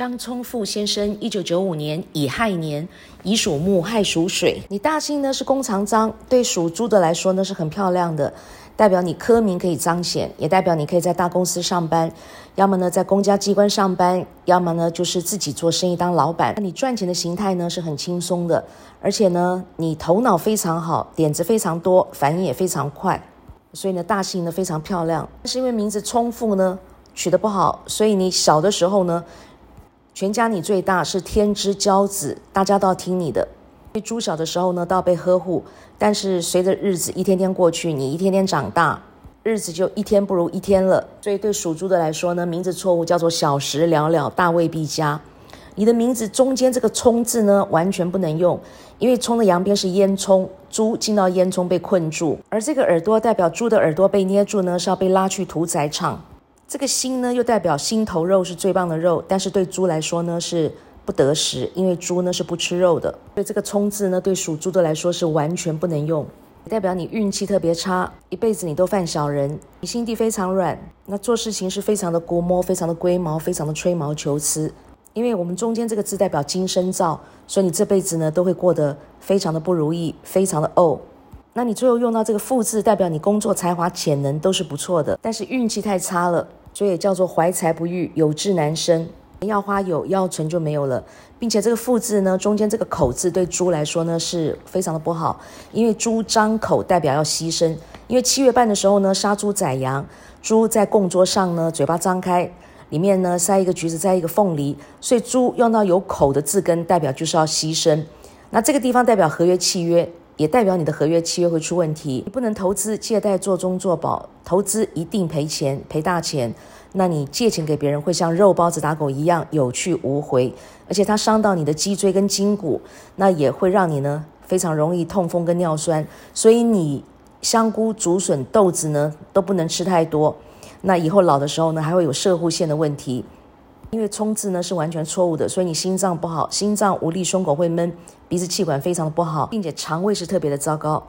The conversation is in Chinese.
张聪富先生，一九九五年乙亥年，乙属木，亥属水。你大姓呢是弓长张，对属猪的来说呢是很漂亮的，代表你科名可以彰显，也代表你可以在大公司上班，要么呢在公家机关上班，要么呢就是自己做生意当老板。那你赚钱的形态呢是很轻松的，而且呢你头脑非常好，点子非常多，反应也非常快，所以呢大姓呢非常漂亮。但是因为名字聪富呢取得不好，所以你小的时候呢。全家你最大是天之骄子，大家都要听你的。因为猪小的时候呢，都要被呵护，但是随着日子一天天过去，你一天天长大，日子就一天不如一天了。所以对属猪的来说呢，名字错误叫做小时了了，大未必佳。你的名字中间这个冲字呢，完全不能用，因为冲的阳边是烟囱，猪进到烟囱被困住，而这个耳朵代表猪的耳朵被捏住呢，是要被拉去屠宰场。这个心呢，又代表心头肉是最棒的肉，但是对猪来说呢是不得食，因为猪呢是不吃肉的。所以这个冲字呢，对属猪的来说是完全不能用，代表你运气特别差，一辈子你都犯小人，你心地非常软，那做事情是非常的估摸，非常的龟毛，非常的吹毛求疵。因为我们中间这个字代表金生造，所以你这辈子呢都会过得非常的不如意，非常的怄。那你最后用到这个富字，代表你工作才华潜能都是不错的，但是运气太差了。所以叫做怀才不遇，有志难伸。要花有，要存就没有了，并且这个“富”字呢，中间这个“口”字对猪来说呢是非常的不好，因为猪张口代表要牺牲。因为七月半的时候呢，杀猪宰羊，猪在供桌上呢，嘴巴张开，里面呢塞一个橘子，塞一个凤梨，所以猪用到有口的字根，代表就是要牺牲。那这个地方代表合约契约。也代表你的合约契约会出问题，你不能投资借贷做中做保，投资一定赔钱赔大钱。那你借钱给别人会像肉包子打狗一样有去无回，而且它伤到你的脊椎跟筋骨，那也会让你呢非常容易痛风跟尿酸。所以你香菇、竹笋、豆子呢都不能吃太多，那以后老的时候呢还会有射护腺的问题。因为冲字呢是完全错误的，所以你心脏不好，心脏无力，胸口会闷，鼻子气管非常的不好，并且肠胃是特别的糟糕。